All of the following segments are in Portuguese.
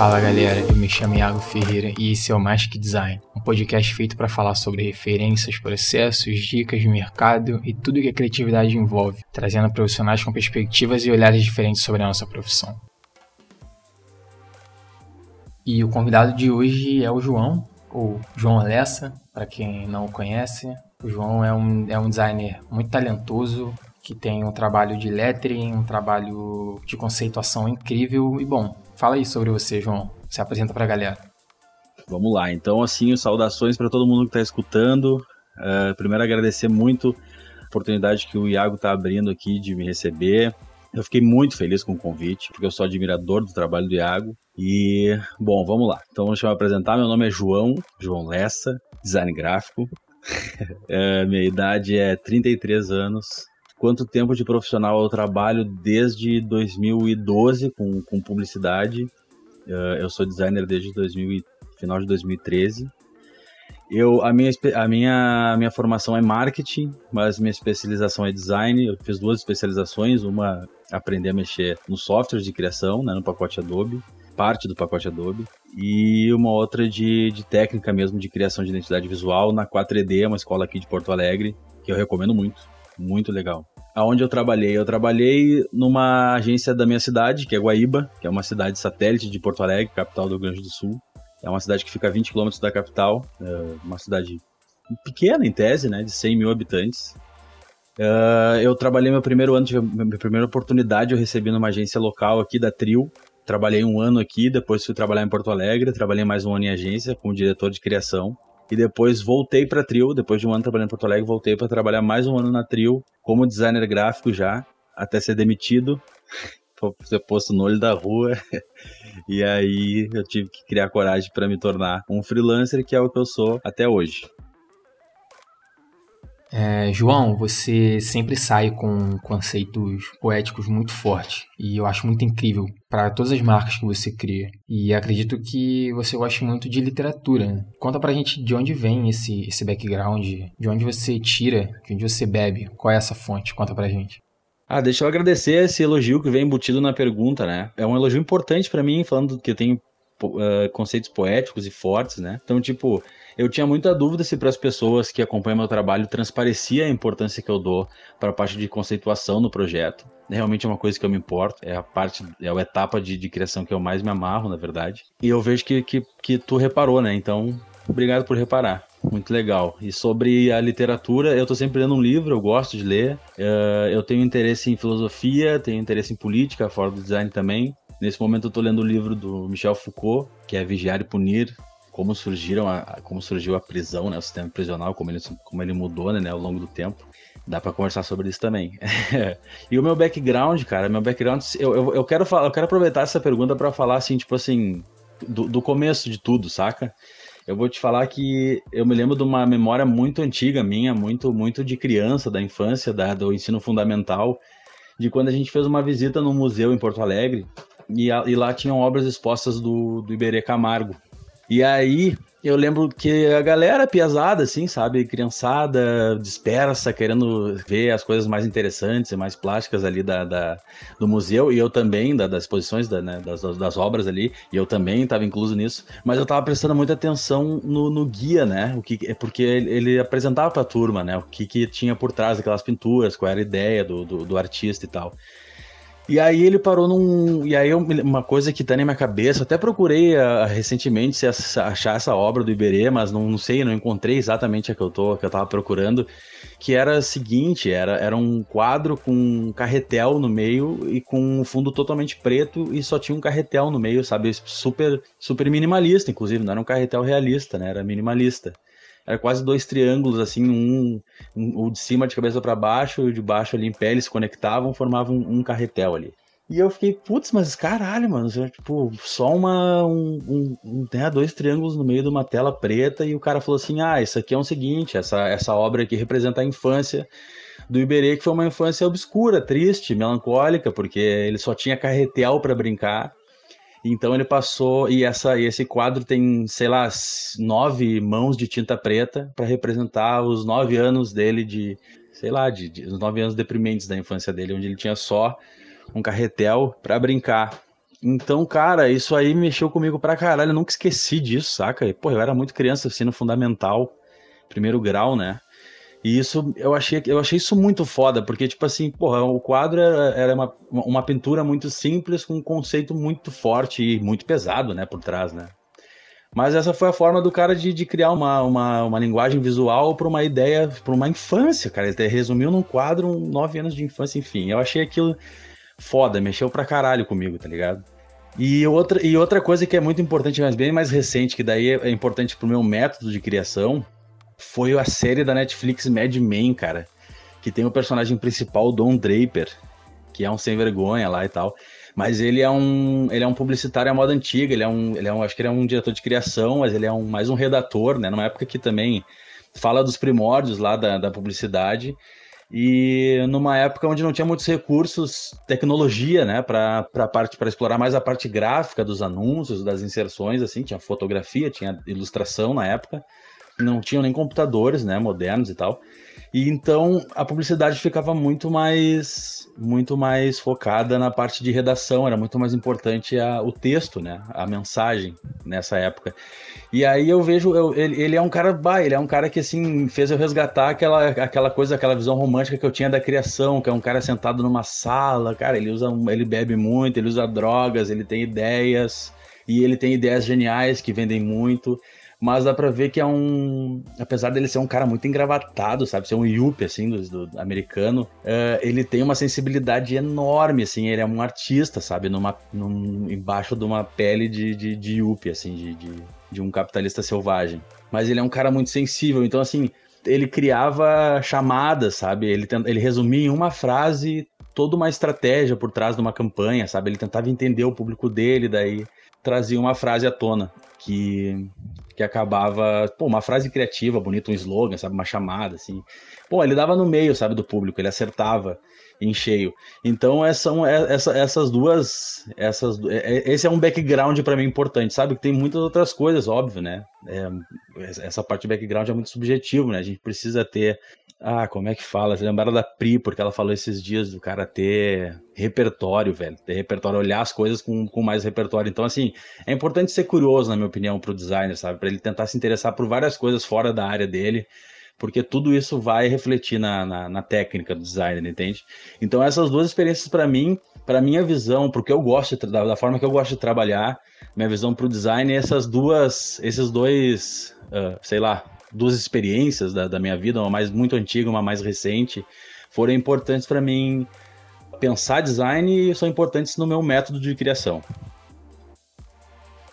Fala galera, eu me chamo Iago Ferreira e esse é o Magic Design, um podcast feito para falar sobre referências, processos, dicas de mercado e tudo que a criatividade envolve, trazendo profissionais com perspectivas e olhares diferentes sobre a nossa profissão. E o convidado de hoje é o João, ou João Alessa, para quem não o conhece. O João é um, é um designer muito talentoso, que tem um trabalho de lettering, um trabalho de conceituação incrível e bom. Fala aí sobre você, João. Se apresenta para a galera. Vamos lá. Então, assim, saudações para todo mundo que está escutando. Uh, primeiro, agradecer muito a oportunidade que o Iago está abrindo aqui de me receber. Eu fiquei muito feliz com o convite, porque eu sou admirador do trabalho do Iago. E, bom, vamos lá. Então, deixa eu me apresentar. Meu nome é João, João Lessa, design gráfico. uh, minha idade é 33 anos quanto tempo de profissional eu trabalho desde 2012 com, com publicidade. Uh, eu sou designer desde 2000, final de 2013. Eu, a minha, a minha, a minha formação é marketing, mas minha especialização é design. Eu fiz duas especializações, uma aprender a mexer no software de criação, né, no pacote Adobe, parte do pacote Adobe, e uma outra de, de técnica mesmo de criação de identidade visual na 4ED, uma escola aqui de Porto Alegre, que eu recomendo muito, muito legal aonde eu trabalhei? Eu trabalhei numa agência da minha cidade, que é Guaíba, que é uma cidade satélite de Porto Alegre, capital do Rio Grande do Sul. É uma cidade que fica a 20 km da capital, é uma cidade pequena em tese, né, de 100 mil habitantes. Uh, eu trabalhei meu primeiro ano, minha primeira oportunidade, eu recebi numa agência local aqui da Trio. Trabalhei um ano aqui, depois fui trabalhar em Porto Alegre, trabalhei mais um ano em agência como diretor de criação. E depois voltei para Trio, depois de um ano trabalhando em Porto Alegre, voltei para trabalhar mais um ano na Trio, como designer gráfico já, até ser demitido, ser posto no olho da rua. e aí eu tive que criar coragem para me tornar um freelancer, que é o que eu sou até hoje. É, João, você sempre sai com conceitos poéticos muito fortes e eu acho muito incrível para todas as marcas que você cria. E acredito que você gosta muito de literatura. Né? Conta pra gente de onde vem esse, esse background, de onde você tira, de onde você bebe, qual é essa fonte? Conta pra gente. Ah, deixa eu agradecer esse elogio que vem embutido na pergunta, né? É um elogio importante para mim, falando que eu tenho uh, conceitos poéticos e fortes, né? Então, tipo, eu tinha muita dúvida se para as pessoas que acompanham meu trabalho transparecia a importância que eu dou para a parte de conceituação no projeto. Realmente é uma coisa que eu me importo, é a parte, é a etapa de, de criação que eu mais me amarro, na verdade. E eu vejo que, que, que tu reparou, né? Então, obrigado por reparar. Muito legal. E sobre a literatura, eu estou sempre lendo um livro, eu gosto de ler. Uh, eu tenho interesse em filosofia, tenho interesse em política, fora do design também. Nesse momento eu estou lendo o livro do Michel Foucault, que é Vigiar e Punir, como surgiram a, como surgiu a prisão, né, o sistema prisional, como ele, como ele mudou né, ao longo do tempo. Dá para conversar sobre isso também. e o meu background, cara, meu background, eu, eu, eu quero falar, eu quero aproveitar essa pergunta para falar assim, tipo assim, do, do começo de tudo, saca? Eu vou te falar que eu me lembro de uma memória muito antiga minha, muito muito de criança, da infância, da, do ensino fundamental, de quando a gente fez uma visita no museu em Porto Alegre e, a, e lá tinham obras expostas do, do Iberê Camargo, e aí eu lembro que a galera piazada, assim, sabe? Criançada, dispersa, querendo ver as coisas mais interessantes e mais plásticas ali da, da do museu. E eu também, da, das exposições, da, né, das, das obras ali. E eu também estava incluso nisso. Mas eu estava prestando muita atenção no, no, guia, né? O que, porque ele apresentava para a turma, né? O que, que tinha por trás daquelas pinturas, qual era a ideia do, do, do artista e tal. E aí ele parou num. E aí uma coisa que tá na minha cabeça, até procurei uh, recentemente se achar essa obra do Iberê, mas não, não, sei, não encontrei exatamente a que eu tô, a que eu tava procurando, que era a seguinte, era, era um quadro com um carretel no meio e com um fundo totalmente preto e só tinha um carretel no meio, sabe? Super, super minimalista, inclusive, não era um carretel realista, né? Era minimalista era quase dois triângulos, assim, um, um o de cima de cabeça para baixo e o de baixo ali em pé, eles se conectavam, formavam um, um carretel ali. E eu fiquei, putz, mas caralho, mano, tipo, só uma, um, um, um, né, dois triângulos no meio de uma tela preta e o cara falou assim, ah, isso aqui é o seguinte, essa, essa obra aqui representa a infância do Iberê, que foi uma infância obscura, triste, melancólica, porque ele só tinha carretel para brincar então ele passou e essa e esse quadro tem, sei lá, nove mãos de tinta preta para representar os nove anos dele de, sei lá, de, de, os nove anos deprimentes da infância dele, onde ele tinha só um carretel para brincar. Então, cara, isso aí mexeu comigo pra caralho. Eu nunca esqueci disso, saca? E, pô, eu era muito criança, ensino fundamental, primeiro grau, né? E isso, eu achei, eu achei isso muito foda, porque, tipo assim, porra, o quadro era, era uma, uma pintura muito simples, com um conceito muito forte e muito pesado, né, por trás, né? Mas essa foi a forma do cara de, de criar uma, uma, uma linguagem visual para uma ideia, para uma infância, cara. Ele resumiu num quadro um, nove anos de infância, enfim. Eu achei aquilo foda, mexeu pra caralho comigo, tá ligado? E outra, e outra coisa que é muito importante, mas bem mais recente, que daí é importante pro meu método de criação, foi a série da Netflix Mad Men, cara. Que tem o personagem principal, Don Draper, que é um sem vergonha lá e tal. Mas ele é um, ele é um publicitário à moda antiga, ele é um, ele é um, acho que ele é um diretor de criação, mas ele é um, mais um redator, né? Numa época que também fala dos primórdios lá da, da publicidade e numa época onde não tinha muitos recursos, tecnologia, né, para parte para explorar mais a parte gráfica dos anúncios, das inserções, assim, tinha fotografia, tinha ilustração na época, não tinham nem computadores, né, modernos e tal. E então a publicidade ficava muito mais muito mais focada na parte de redação, era muito mais importante a, o texto, né, a mensagem nessa época. E aí eu vejo, eu, ele, ele, é um cara, bah, ele é um cara que assim fez eu resgatar aquela, aquela coisa, aquela visão romântica que eu tinha da criação, que é um cara sentado numa sala, cara, ele usa, ele bebe muito, ele usa drogas, ele tem ideias e ele tem ideias geniais que vendem muito mas dá pra ver que é um. Apesar dele ser um cara muito engravatado, sabe? Ser um yuppie, assim, do, do americano, uh, ele tem uma sensibilidade enorme, assim. Ele é um artista, sabe? Numa, num, embaixo de uma pele de, de, de yuppie, assim, de, de, de um capitalista selvagem. Mas ele é um cara muito sensível, então, assim, ele criava chamadas, sabe? Ele, ele resumia em uma frase toda uma estratégia por trás de uma campanha, sabe? Ele tentava entender o público dele, daí trazia uma frase à tona que que acabava, pô, uma frase criativa, bonita, um slogan, sabe, uma chamada, assim. Pô, ele dava no meio, sabe, do público, ele acertava em cheio. Então, essa, essa, essas duas, essas, é, é, esse é um background para mim importante, sabe, que tem muitas outras coisas, óbvio, né, é, essa parte de background é muito subjetivo, né, a gente precisa ter ah, como é que fala? Você lembraram da Pri, porque ela falou esses dias do cara ter repertório, velho. Ter repertório, olhar as coisas com, com mais repertório. Então, assim, é importante ser curioso, na minha opinião, pro designer, sabe? Para ele tentar se interessar por várias coisas fora da área dele, porque tudo isso vai refletir na, na, na técnica do designer, entende? Então, essas duas experiências, para mim, para minha visão, porque eu gosto, da, da, forma que eu gosto de trabalhar, minha visão pro design, essas duas, esses dois, uh, sei lá, duas experiências da, da minha vida, uma mais muito antiga, uma mais recente, foram importantes para mim pensar design e são importantes no meu método de criação.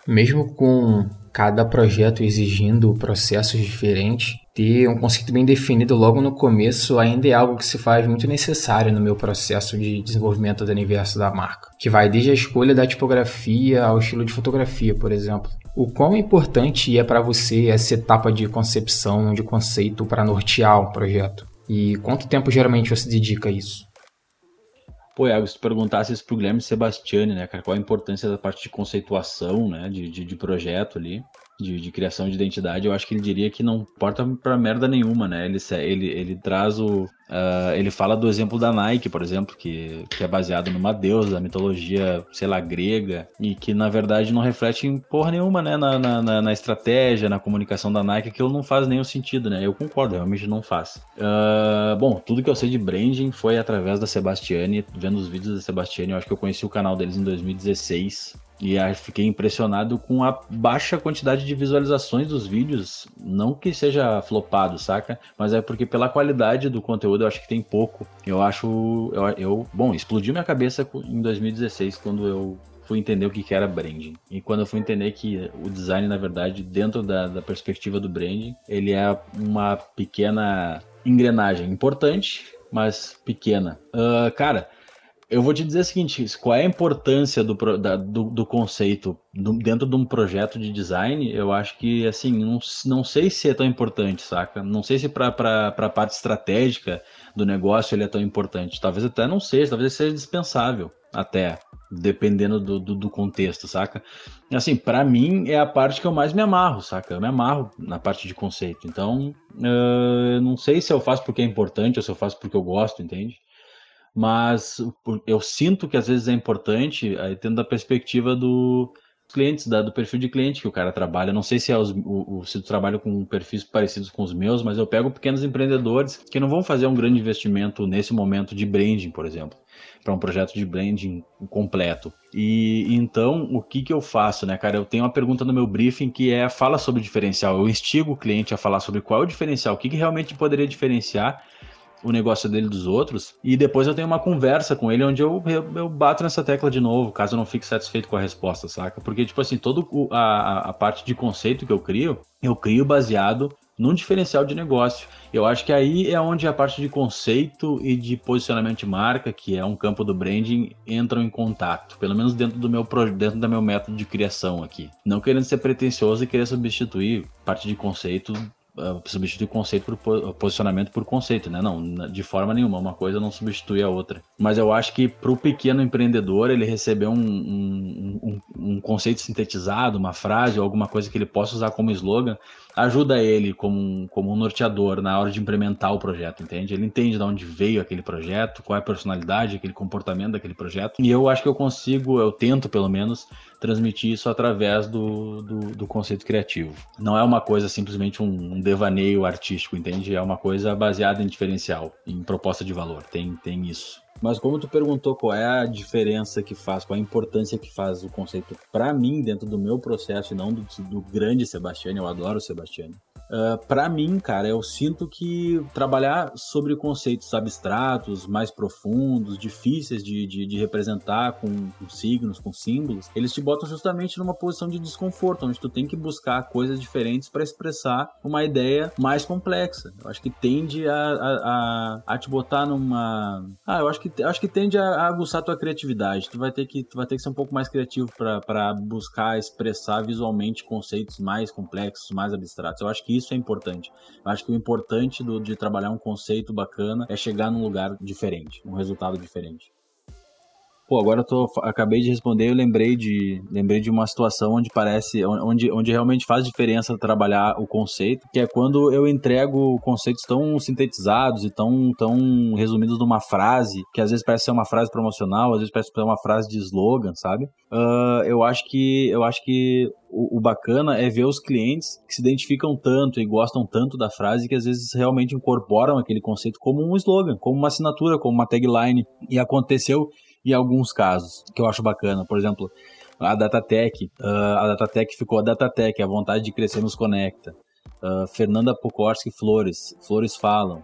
Mesmo com cada projeto exigindo processos diferentes, ter um conceito bem definido logo no começo ainda é algo que se faz muito necessário no meu processo de desenvolvimento do universo da marca, que vai desde a escolha da tipografia ao estilo de fotografia, por exemplo. O quão importante é para você essa etapa de concepção de conceito para nortear o projeto? E quanto tempo geralmente você dedica a isso? Pô, Iago, se tu perguntasse isso pro Guilherme Sebastiani, né, cara, qual a importância da parte de conceituação, né, de, de, de projeto ali, de, de, criação de identidade, eu acho que ele diria que não importa pra merda nenhuma, né? Ele, ele, ele traz o. Uh, ele fala do exemplo da Nike, por exemplo, que, que é baseado numa deusa da mitologia, sei lá, grega, e que na verdade não reflete em porra nenhuma, né? Na, na, na estratégia, na comunicação da Nike, aquilo não faz nenhum sentido, né? Eu concordo, realmente não faz. Uh, bom, tudo que eu sei de branding foi através da Sebastiane, vendo os vídeos da Sebastiane, eu acho que eu conheci o canal deles em 2016. E fiquei impressionado com a baixa quantidade de visualizações dos vídeos. Não que seja flopado, saca? Mas é porque pela qualidade do conteúdo eu acho que tem pouco. Eu acho. Eu, eu bom, explodiu minha cabeça em 2016 quando eu fui entender o que era branding. E quando eu fui entender que o design, na verdade, dentro da, da perspectiva do branding, ele é uma pequena engrenagem importante, mas pequena. Uh, cara eu vou te dizer o seguinte: qual é a importância do, da, do, do, conceito do, dentro de um projeto de design? Eu acho que, assim, não, não sei se é tão importante, saca? Não sei se para a parte estratégica do negócio ele é tão importante. Talvez até não seja, talvez seja dispensável, até, dependendo do, do, do contexto, saca? Assim, para mim é a parte que eu mais me amarro, saca? Eu me amarro na parte de conceito. Então, uh, não sei se eu faço porque é importante ou se eu faço porque eu gosto, entende? Mas eu sinto que às vezes é importante, aí tendo a perspectiva do clientes, da, do perfil de cliente que o cara trabalha. Não sei se, é os, o, o, se tu trabalha com perfis parecidos com os meus, mas eu pego pequenos empreendedores que não vão fazer um grande investimento nesse momento de branding, por exemplo, para um projeto de branding completo. E então, o que, que eu faço, né, cara? Eu tenho uma pergunta no meu briefing que é fala sobre diferencial. Eu instigo o cliente a falar sobre qual é o diferencial, o que, que realmente poderia diferenciar o negócio dele dos outros. E depois eu tenho uma conversa com ele onde eu, eu, eu, bato nessa tecla de novo, caso eu não fique satisfeito com a resposta, saca? Porque, tipo assim, toda a, a parte de conceito que eu crio, eu crio baseado num diferencial de negócio. Eu acho que aí é onde a parte de conceito e de posicionamento de marca, que é um campo do branding, entram em contato. Pelo menos dentro do meu dentro do meu método de criação aqui. Não querendo ser pretencioso e querer substituir parte de conceito uh, substituir conceito por posicionamento por conceito, né? Não, de forma nenhuma, uma coisa não substitui a outra. Mas eu acho que para o pequeno empreendedor ele receber um, um, um, um conceito sintetizado, uma frase ou alguma coisa que ele possa usar como slogan, ajuda ele como um, como um norteador na hora de implementar o projeto, entende? Ele entende de onde veio aquele projeto, qual é a personalidade, aquele comportamento daquele projeto. E eu acho que eu consigo, eu tento pelo menos, transmitir isso através do, do, do conceito criativo. Não é uma coisa simplesmente um, um, devaneio artístico, entende? É uma coisa baseada em diferencial, em proposta de valor. Tem, tem isso. Mas como tu perguntou qual é a diferença que faz, qual é a importância que faz o conceito para mim dentro do meu processo e não do, do grande Sebastião, eu adoro o Sebastião. Uh, ah, para mim, cara, eu sinto que trabalhar sobre conceitos abstratos, mais profundos, difíceis de, de, de representar com, com, signos, com símbolos, eles te botam justamente numa posição de desconforto, onde tu tem que buscar coisas diferentes para expressar uma ideia mais complexa. Eu acho que tende a, a, a, a, te botar numa. Ah, eu acho que, acho que tende a aguçar a tua criatividade. Tu vai ter que, tu vai ter que ser um pouco mais criativo para buscar expressar visualmente conceitos mais complexos, mais abstratos. Eu acho que isso é importante. Eu acho que o importante do, de trabalhar um conceito bacana é chegar num lugar diferente, um resultado diferente. Pô, agora eu tô, acabei de responder, eu lembrei de, lembrei de uma situação onde parece, onde, onde realmente faz diferença trabalhar o conceito, que é quando eu entrego conceitos tão sintetizados e tão, tão resumidos numa frase, que às vezes parece ser uma frase promocional, às vezes parece ser uma frase de slogan, sabe? Uh, eu acho que, eu acho que o, o, bacana é ver os clientes que se identificam tanto e gostam tanto da frase que às vezes realmente incorporam aquele conceito como um slogan, como uma assinatura, como uma tagline. E aconteceu em alguns casos, que eu acho bacana. Por exemplo, a Datatec, uh, a Datatec ficou a Datatec, a vontade de crescer nos conecta. Uh, Fernanda Pokorski Flores, Flores Falam.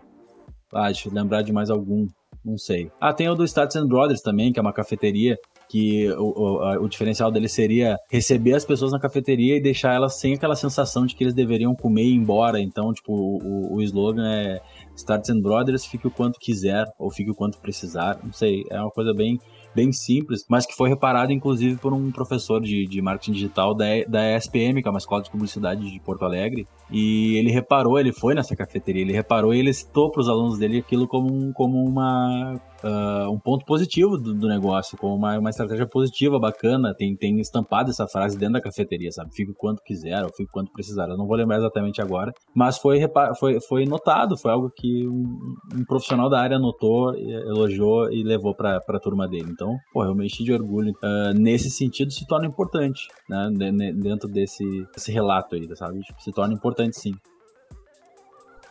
Ah, deixa eu lembrar de mais algum, não sei. Ah, tem o do Stats and Brothers também, que é uma cafeteria que o, o, o, diferencial dele seria receber as pessoas na cafeteria e deixar elas sem aquela sensação de que eles deveriam comer e ir embora. Então, tipo, o, o slogan é Starts and Brothers, fique o quanto quiser ou fique o quanto precisar. Não sei, é uma coisa bem bem simples, mas que foi reparado inclusive por um professor de, de marketing digital da, da ESPM, que é uma escola de publicidade de Porto Alegre, e ele reparou, ele foi nessa cafeteria, ele reparou e ele citou para os alunos dele aquilo como, um, como uma uh, um ponto positivo do, do, negócio, como uma, uma estratégia positiva, bacana. Tem, tem estampado essa frase dentro da cafeteria, sabe? Fique quanto quiser, ou fique quanto precisar. Eu não vou lembrar exatamente agora, mas foi, foi, foi notado, foi algo que um, um profissional da área notou, elogiou e levou para a turma dele. Então, pô, eu me enchi de orgulho. Uh, nesse sentido, se torna importante, né? Dentro desse, desse relato aí, sabe? Tipo, se torna importante sim.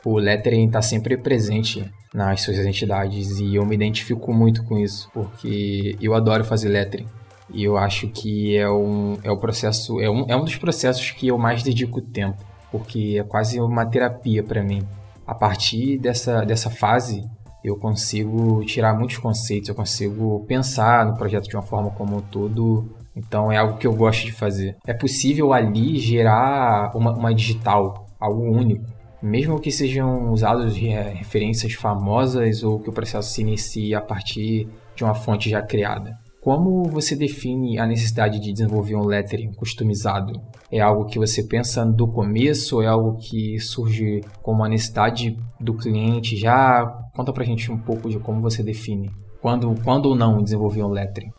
O lettering está sempre presente nas suas entidades e eu me identifico muito com isso, porque eu adoro fazer lettering. E eu acho que é um, é o processo, é um, é um dos processos que eu mais dedico tempo, porque é quase uma terapia para mim. A partir dessa, dessa fase, eu consigo tirar muitos conceitos, eu consigo pensar no projeto de uma forma como um todo. Então é algo que eu gosto de fazer. É possível ali gerar uma, uma digital, algo único mesmo que sejam usados referências famosas ou que o processo se inicie a partir de uma fonte já criada. Como você define a necessidade de desenvolver um lettering customizado? É algo que você pensa do começo é algo que surge como uma necessidade do cliente? Já conta pra gente um pouco de como você define. Quando, quando ou não desenvolver um lettering?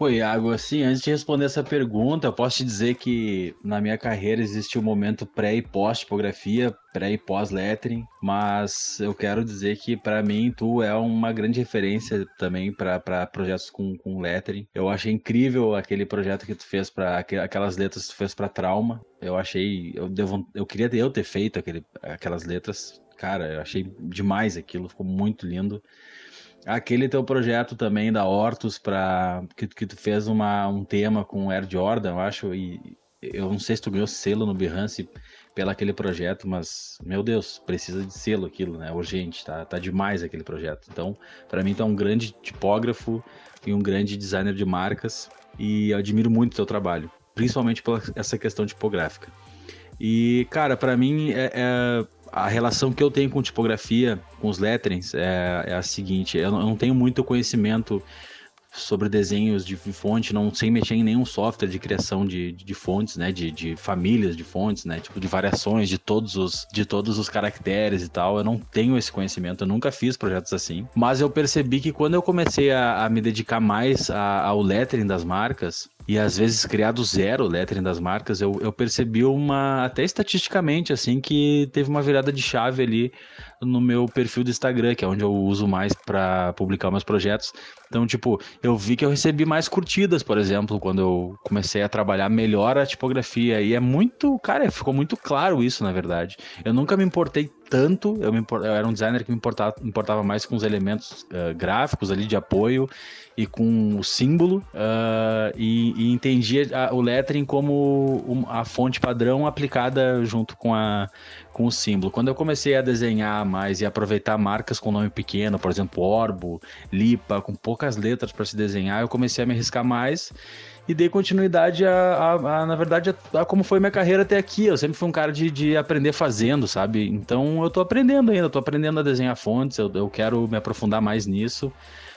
Pô, Iago, assim, antes de responder essa pergunta, eu posso te dizer que na minha carreira existe o um momento pré e pós-tipografia, pré e pós-lettering, mas eu quero dizer que para mim tu é uma grande referência também para projetos com, com lettering. Eu achei incrível aquele projeto que tu fez para aquelas letras que tu fez para Trauma. Eu achei, eu, devo, eu queria eu ter feito aquele, aquelas letras. Cara, eu achei demais aquilo, ficou muito lindo. Aquele teu projeto também da Hortus para que, que tu fez uma, um tema com o Air Jordan, eu acho, e eu não sei se tu ganhou selo no Behance pelo aquele projeto, mas meu Deus, precisa de selo aquilo, né? Urgente, tá, tá demais aquele projeto. Então, para mim tá um grande tipógrafo e um grande designer de marcas e admiro muito o teu trabalho, principalmente por essa questão tipográfica. E, cara, para mim é, é a relação que eu tenho com tipografia, com os letterings, é, é a seguinte: eu não tenho muito conhecimento sobre desenhos de fonte, não sei mexer em nenhum software de criação de, de fontes, né, de, de famílias de fontes, né, tipo de variações de todos os de todos os caracteres e tal. Eu não tenho esse conhecimento, eu nunca fiz projetos assim. Mas eu percebi que quando eu comecei a, a me dedicar mais a, ao lettering das marcas, e às vezes criar do zero o lettering das marcas, eu, eu percebi uma, até estatisticamente, assim, que teve uma virada de chave ali no meu perfil do Instagram, que é onde eu uso mais para publicar meus projetos. Então, tipo, eu vi que eu recebi mais curtidas, por exemplo, quando eu comecei a trabalhar melhor a tipografia. E é muito, cara, ficou muito claro isso, na verdade. Eu nunca me importei tanto, eu, eu era um designer que me importava, importava mais com os elementos uh, gráficos ali de apoio e com o símbolo uh, e, e, entendia a, o lettering como um, a fonte padrão aplicada junto com, a, com o símbolo. Quando eu comecei a desenhar mais e aproveitar marcas com nome pequeno, por exemplo, Orbo, Lipa, com poucas letras para se desenhar, eu comecei a me arriscar mais e dei continuidade a, a, a na verdade, a, a, como foi minha carreira até aqui. Eu sempre fui um cara de, de aprender fazendo, sabe? Então eu tô aprendendo ainda, tô aprendendo a desenhar fontes, eu, eu quero me aprofundar mais nisso.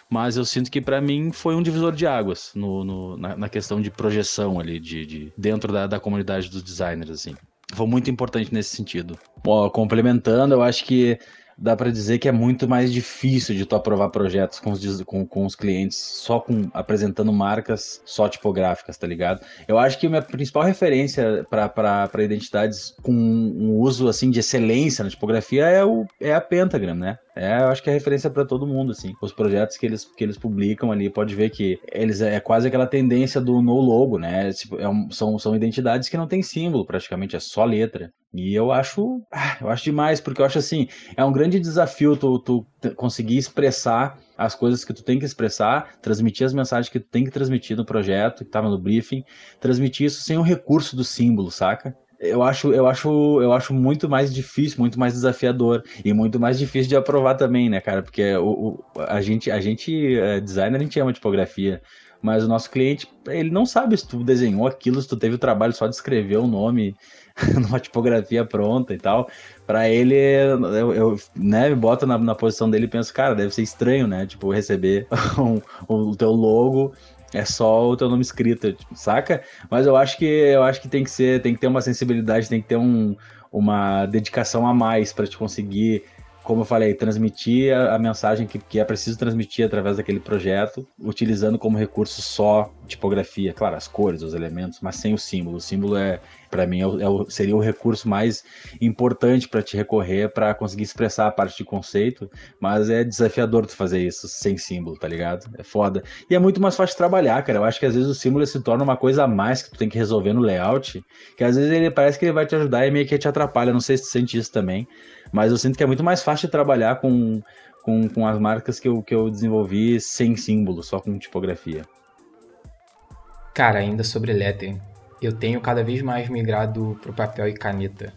Mas eu sinto que para mim foi um divisor de águas no, no na, na, questão de projeção ali, de, de dentro da, da comunidade dos designers, assim. Foi muito importante nesse sentido. Bom, complementando, eu acho que dá para dizer que é muito mais difícil de tu aprovar projetos com os, com, com os clientes só com apresentando marcas só tipográficas, tá ligado? Eu acho que a minha principal referência para identidades com um uso assim de excelência na tipografia é, o, é a Pentagram, né? É, eu acho que é referência para todo mundo, assim. Os projetos que eles, que eles publicam ali, pode ver que eles é quase aquela tendência do no logo, né? Tipo, é um, são, são identidades que não tem símbolo, praticamente, é só letra. E eu acho, ah, eu acho demais, porque eu acho assim, é um grande desafio tu, tu conseguir expressar as coisas que tu tem que expressar, transmitir as mensagens que tu tem que transmitir no projeto, que estava no briefing, transmitir isso sem o recurso do símbolo, saca? Eu acho, eu acho, eu acho muito mais difícil, muito mais desafiador e muito mais difícil de aprovar também, né, cara? Porque o, o a gente, a gente, é, designer, a gente ama tipografia, mas o nosso cliente, ele não sabe se tu desenhou aquilo, se tu teve o trabalho só de escrever o nome numa tipografia pronta e tal. Para ele, eu, eu né, me boto na, na posição dele e penso, cara, deve ser estranho, né? Tipo, receber um, o teu logo é só o teu nome escrito, tipo, saca? Mas eu acho que eu acho que tem que ser, tem que ter uma sensibilidade, tem que ter um, uma dedicação a mais para te conseguir como eu falei, transmitir a, a mensagem que, que, é preciso transmitir através daquele projeto, utilizando como recurso só tipografia, claro, as cores, os elementos, mas sem o símbolo. O símbolo é, para mim, é é seria o recurso mais importante para te recorrer para conseguir expressar a parte de conceito, mas é desafiador tu fazer isso sem símbolo, tá ligado? É foda. E é muito mais fácil trabalhar, cara. Eu acho que às vezes o símbolo se torna uma coisa a mais que tu tem que resolver no layout, que às vezes ele parece que ele vai te ajudar e meio que te atrapalha. Não sei se tu sente isso também. Mas eu sinto que é muito mais fácil de trabalhar com, com, com as marcas que eu, que eu desenvolvi sem símbolo, só com tipografia. Cara, ainda sobre lettering, eu tenho cada vez mais migrado para o papel e caneta.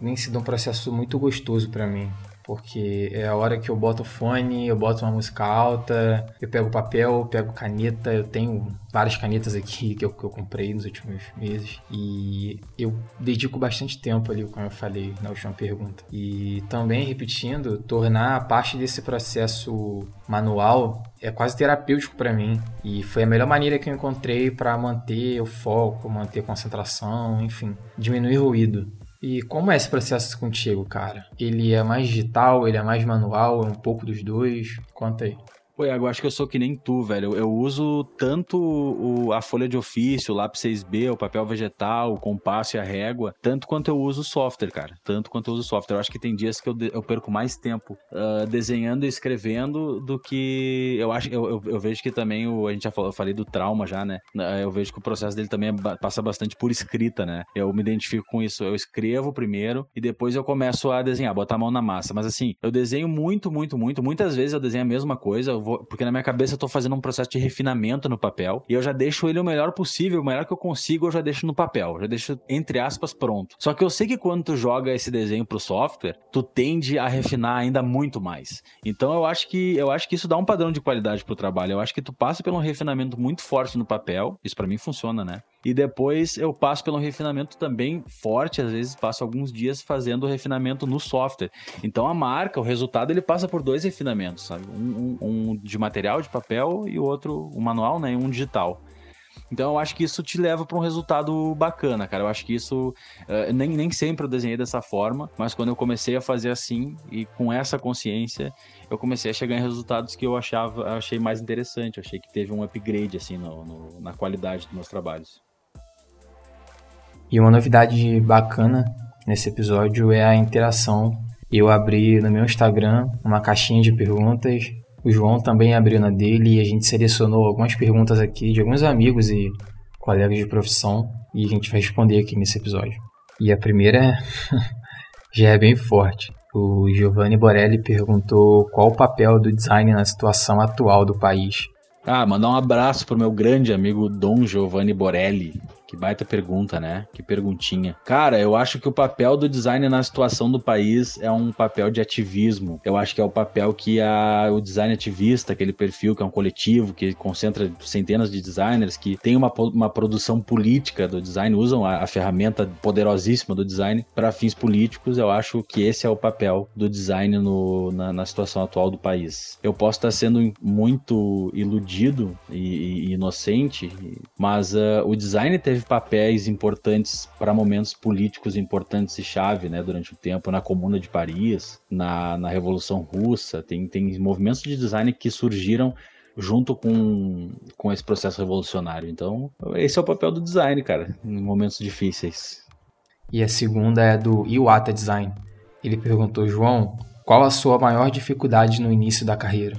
Nem sido um processo muito gostoso para mim porque é a hora que eu boto o fone, eu boto uma música alta, eu pego papel, pego caneta, eu tenho várias canetas aqui que eu, que eu comprei nos últimos meses e eu dedico bastante tempo ali, como eu falei na última pergunta. E também, repetindo, tornar parte desse processo manual é quase terapêutico para mim e foi a melhor maneira que eu encontrei para manter o foco, manter concentração, enfim, diminuir o ruído. E como é esse processo contigo, cara? Ele é mais digital, ele é mais manual, é um pouco dos dois? Conta aí. Pô, eu acho que eu sou que nem tu, velho. Eu, eu uso tanto o, a folha de ofício, o lápis 6B, o papel vegetal, o compasso e a régua, tanto quanto eu uso software, cara. Tanto quanto eu uso software. Eu acho que tem dias que eu, eu perco mais tempo uh, desenhando e escrevendo do que. Eu acho eu, eu, eu, vejo que também o. A gente já falou, eu falei do trauma já, né? Eu vejo que o processo dele também é, passa bastante por escrita, né? Eu me identifico com isso. Eu escrevo primeiro e depois eu começo a desenhar, botar a mão na massa. Mas assim, eu desenho muito, muito, muito. Muitas vezes eu desenho a mesma coisa vou, porque na minha cabeça eu tô fazendo um processo de refinamento no papel e eu já deixo ele o melhor possível, o melhor que eu consigo, eu já deixo no papel, já deixo entre aspas pronto. Só que eu sei que quando tu joga esse desenho pro software, tu tende a refinar ainda muito mais. Então eu acho que eu acho que isso dá um padrão de qualidade pro trabalho. Eu acho que tu passa por um refinamento muito forte no papel, isso para mim funciona, né? E depois eu passo pelo refinamento também forte, às vezes passo alguns dias fazendo o refinamento no software. Então a marca, o resultado, ele passa por dois refinamentos, sabe? Um, um, um de material, de papel, e o outro, um manual, né? E um digital. Então eu acho que isso te leva para um resultado bacana, cara. Eu acho que isso uh, nem, nem sempre eu desenhei dessa forma, mas quando eu comecei a fazer assim e com essa consciência, eu comecei a chegar em resultados que eu achava, achei mais interessante. Eu achei que teve um upgrade assim no, no, na qualidade dos meus trabalhos. E uma novidade bacana nesse episódio é a interação. Eu abri no meu Instagram uma caixinha de perguntas. O João também abriu na dele e a gente selecionou algumas perguntas aqui de alguns amigos e colegas de profissão e a gente vai responder aqui nesse episódio. E a primeira já é bem forte. O Giovanni Borelli perguntou qual o papel do design na situação atual do país. Ah, mandar um abraço pro meu grande amigo Dom Giovanni Borelli, que baita pergunta, né? Que perguntinha. Cara, eu acho que o papel do design na situação do país é um papel de ativismo. Eu acho que é o papel que a, o design ativista, aquele perfil que é um coletivo, que concentra centenas de designers, que tem uma, uma produção política do design, usam a, a ferramenta poderosíssima do design para fins políticos. Eu acho que esse é o papel do design no, na, na situação atual do país. Eu posso estar sendo muito iludido e, e inocente, mas uh, o design teve teve papéis importantes para momentos políticos importantes e chave, né, durante o tempo, na Comuna de Paris, na, na Revolução Russa, tem, tem movimentos de design que surgiram junto com, com esse processo revolucionário. Então, esse é o papel do design, cara, em momentos difíceis. E a segunda é do Iwata Design. Ele perguntou, João, qual a sua maior dificuldade no início da carreira?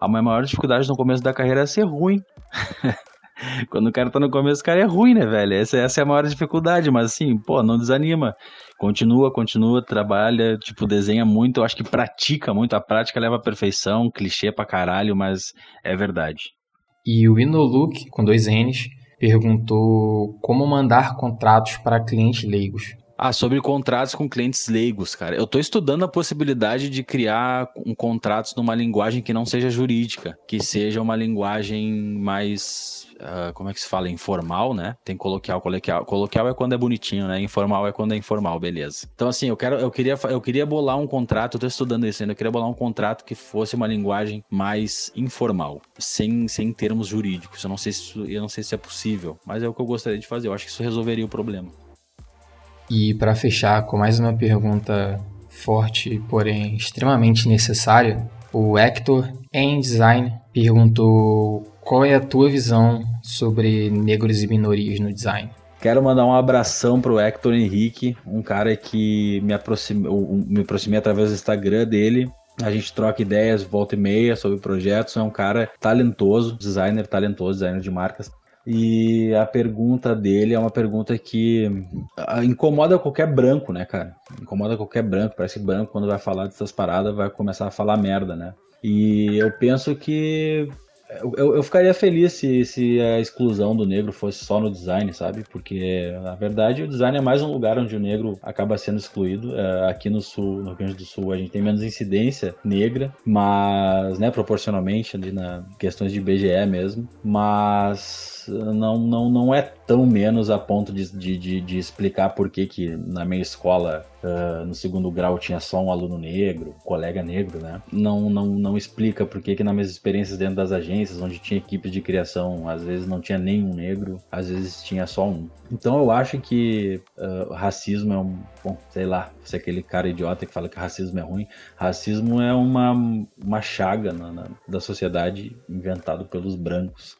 A minha maior dificuldade no começo da carreira é ser ruim. Quando o cara tá no começo, o cara é ruim, né, velho? Essa, essa é a maior dificuldade, mas assim, pô, não desanima. Continua, continua, trabalha, tipo, desenha muito. Eu acho que pratica muito. A prática leva à perfeição, clichê pra caralho, mas é verdade. E o Inoluk, com dois N's, perguntou como mandar contratos para clientes leigos. Ah, sobre contratos com clientes leigos, cara. Eu estou estudando a possibilidade de criar um contratos numa linguagem que não seja jurídica, que seja uma linguagem mais Uh, como é que se fala? Informal, né? Tem coloquial, coloquial. Coloquial é quando é bonitinho, né? Informal é quando é informal, beleza. Então, assim, eu quero, eu queria, eu queria bolar um contrato, eu tô estudando isso ainda, eu queria bolar um contrato que fosse uma linguagem mais informal, sem, sem termos jurídicos. Eu não sei se eu não sei se é possível, mas é o que eu gostaria de fazer. Eu acho que isso resolveria o problema. E para fechar com mais uma pergunta forte, porém extremamente necessária, o Hector em Design perguntou qual é a tua visão sobre negros e minorias no design. Quero mandar um abração pro Hector Henrique, um cara que me aproximou, me aproximei através do Instagram dele. A gente troca ideias volta e meia sobre projetos. É um cara talentoso, designer talentoso, designer de marcas. E a pergunta dele é uma pergunta que ah, incomoda qualquer branco, né, cara? Incomoda qualquer branco. Parece que branco, quando vai falar dessas paradas, vai começar a falar merda, né? E eu penso que eu, eu, ficaria feliz se, se a exclusão do negro fosse só no design, sabe? Porque, na verdade, o design é mais um lugar onde o negro acaba sendo excluído. É, aqui no sul, no Rio Grande do Sul, a gente tem menos incidência negra, mas, né, proporcionalmente, ali na questões de BGE mesmo. Mas não, não, não é tão menos a ponto de, de, de, de explicar por que, que na minha escola, uh, no segundo grau, tinha só um aluno negro, colega negro, né? Não, não, não explica por que, que nas minhas experiências dentro das agências, onde tinha equipes de criação, às vezes não tinha nenhum negro, às vezes tinha só um. Então eu acho que uh, racismo é um, bom, sei lá, se é aquele cara idiota que fala que racismo é ruim, racismo é uma, uma chaga na, na, da sociedade inventado pelos brancos.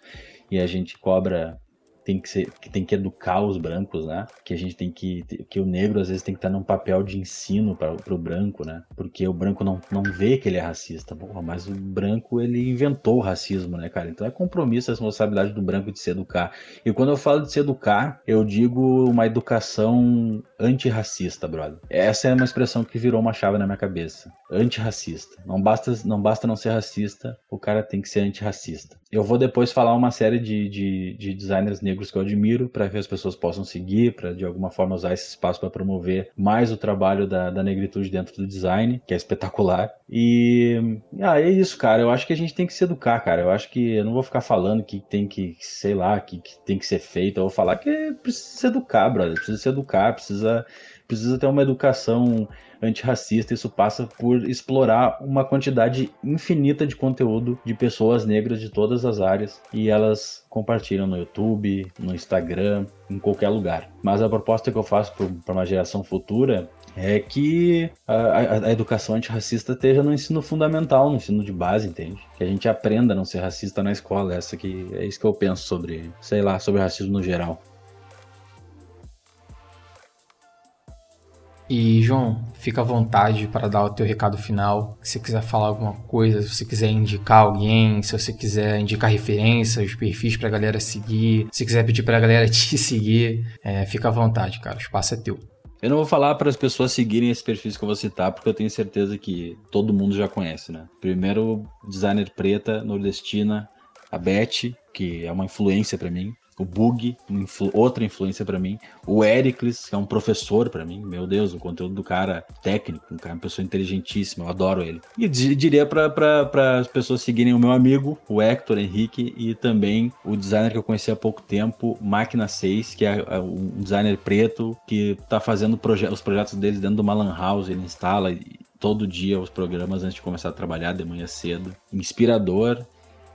E a gente cobra tem que ser que tem que educar os brancos, né? Que a gente tem que que o negro às vezes tem que estar num papel de ensino para o branco, né? Porque o branco não, não vê que ele é racista, porra, mas o branco ele inventou o racismo, né, cara? Então é compromisso, a responsabilidade do branco de se educar. E quando eu falo de se educar, eu digo uma educação antirracista, brother. Essa é uma expressão que virou uma chave na minha cabeça. Antirracista. Não basta não basta não ser racista, o cara tem que ser antirracista. Eu vou depois falar uma série de, de, de designers negros que eu admiro, para que as pessoas possam seguir, para de alguma forma usar esse espaço para promover mais o trabalho da, da negritude dentro do design, que é espetacular. E ah, é isso, cara. Eu acho que a gente tem que se educar, cara. Eu acho que eu não vou ficar falando que tem que, sei lá, que, que tem que ser feito. Eu vou falar que precisa se educar, brother. Precisa se educar, precisa, precisa ter uma educação antirracista, isso passa por explorar uma quantidade infinita de conteúdo de pessoas negras de todas as áreas e elas compartilham no YouTube, no Instagram, em qualquer lugar. Mas a proposta que eu faço para uma geração futura é que a, a, a, educação antirracista esteja no ensino fundamental, no ensino de base, entende? Que a gente aprenda a não ser racista na escola. Essa que é isso que eu penso sobre, sei lá, sobre racismo no geral. E, João, fica à vontade para dar o teu recado final. Se você quiser falar alguma coisa, se você quiser indicar alguém, se você quiser indicar referências, perfis para a galera seguir, se quiser pedir para a galera te seguir, é, fica à vontade, cara. O espaço é teu. Eu não vou falar para as pessoas seguirem esse perfis que eu vou citar, porque eu tenho certeza que todo mundo já conhece, né? Primeiro, designer preta, nordestina, a Beth, que é uma influência para mim o Bug, influ outra influência para mim, o Ericles, que é um professor para mim, meu Deus, o conteúdo do cara técnico, um cara, uma pessoa inteligentíssima, eu adoro ele. E diria para as pessoas seguirem o meu amigo, o Hector Henrique, e também o designer que eu conheci há pouco tempo, Máquina 6, que é, é um designer preto que está fazendo proje os projetos deles dentro do Malan House, ele instala todo dia os programas antes de começar a trabalhar de manhã cedo. Inspirador,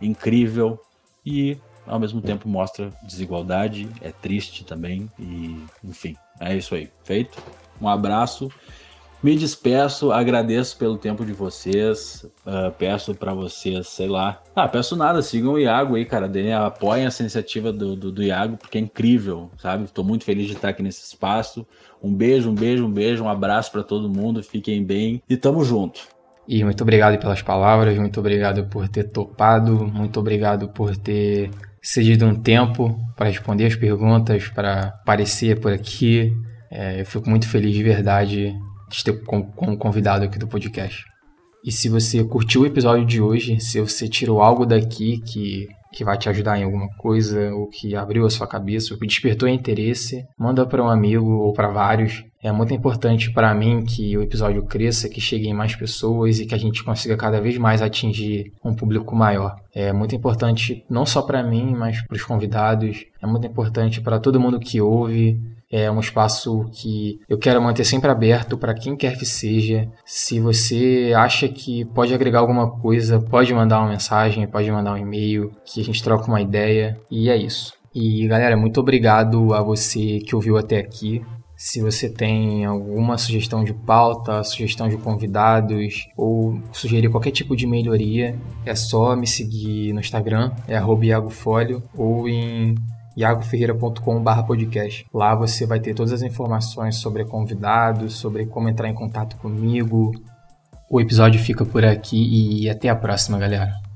incrível e ao mesmo tempo mostra desigualdade, é triste também e enfim, é isso aí. Feito? Um abraço. Me despeço, agradeço pelo tempo de vocês. Uh, peço para vocês, sei lá. Ah, peço nada, sigam o Iago aí, cara. Deem, apoiem essa iniciativa do, do, do Iago, porque é incrível, sabe? Estou muito feliz de estar aqui nesse espaço. Um beijo, um beijo, um beijo, um abraço para todo mundo. Fiquem bem e tamo junto. E muito obrigado pelas palavras, muito obrigado por ter topado, muito obrigado por ter cedido um tempo para responder as perguntas, para aparecer por aqui. É, eu fico muito feliz de verdade de ter como convidado aqui do podcast. E se você curtiu o episódio de hoje, se você tirou algo daqui que que vai te ajudar em alguma coisa, ou que abriu a sua cabeça, ou que despertou interesse, manda para um amigo ou para vários. É muito importante para mim que o episódio cresça, que chegue em mais pessoas e que a gente consiga cada vez mais atingir um público maior. É muito importante não só para mim, mas para os convidados. É muito importante para todo mundo que ouve. É um espaço que eu quero manter sempre aberto para quem quer que seja. Se você acha que pode agregar alguma coisa, pode mandar uma mensagem, pode mandar um e-mail, que a gente troca uma ideia. E é isso. E galera, muito obrigado a você que ouviu até aqui. Se você tem alguma sugestão de pauta, sugestão de convidados ou sugerir qualquer tipo de melhoria, é só me seguir no Instagram, é @iagofolio ou em iagoferreira.com.br podcast. Lá você vai ter todas as informações sobre convidados, sobre como entrar em contato comigo. O episódio fica por aqui e até a próxima, galera.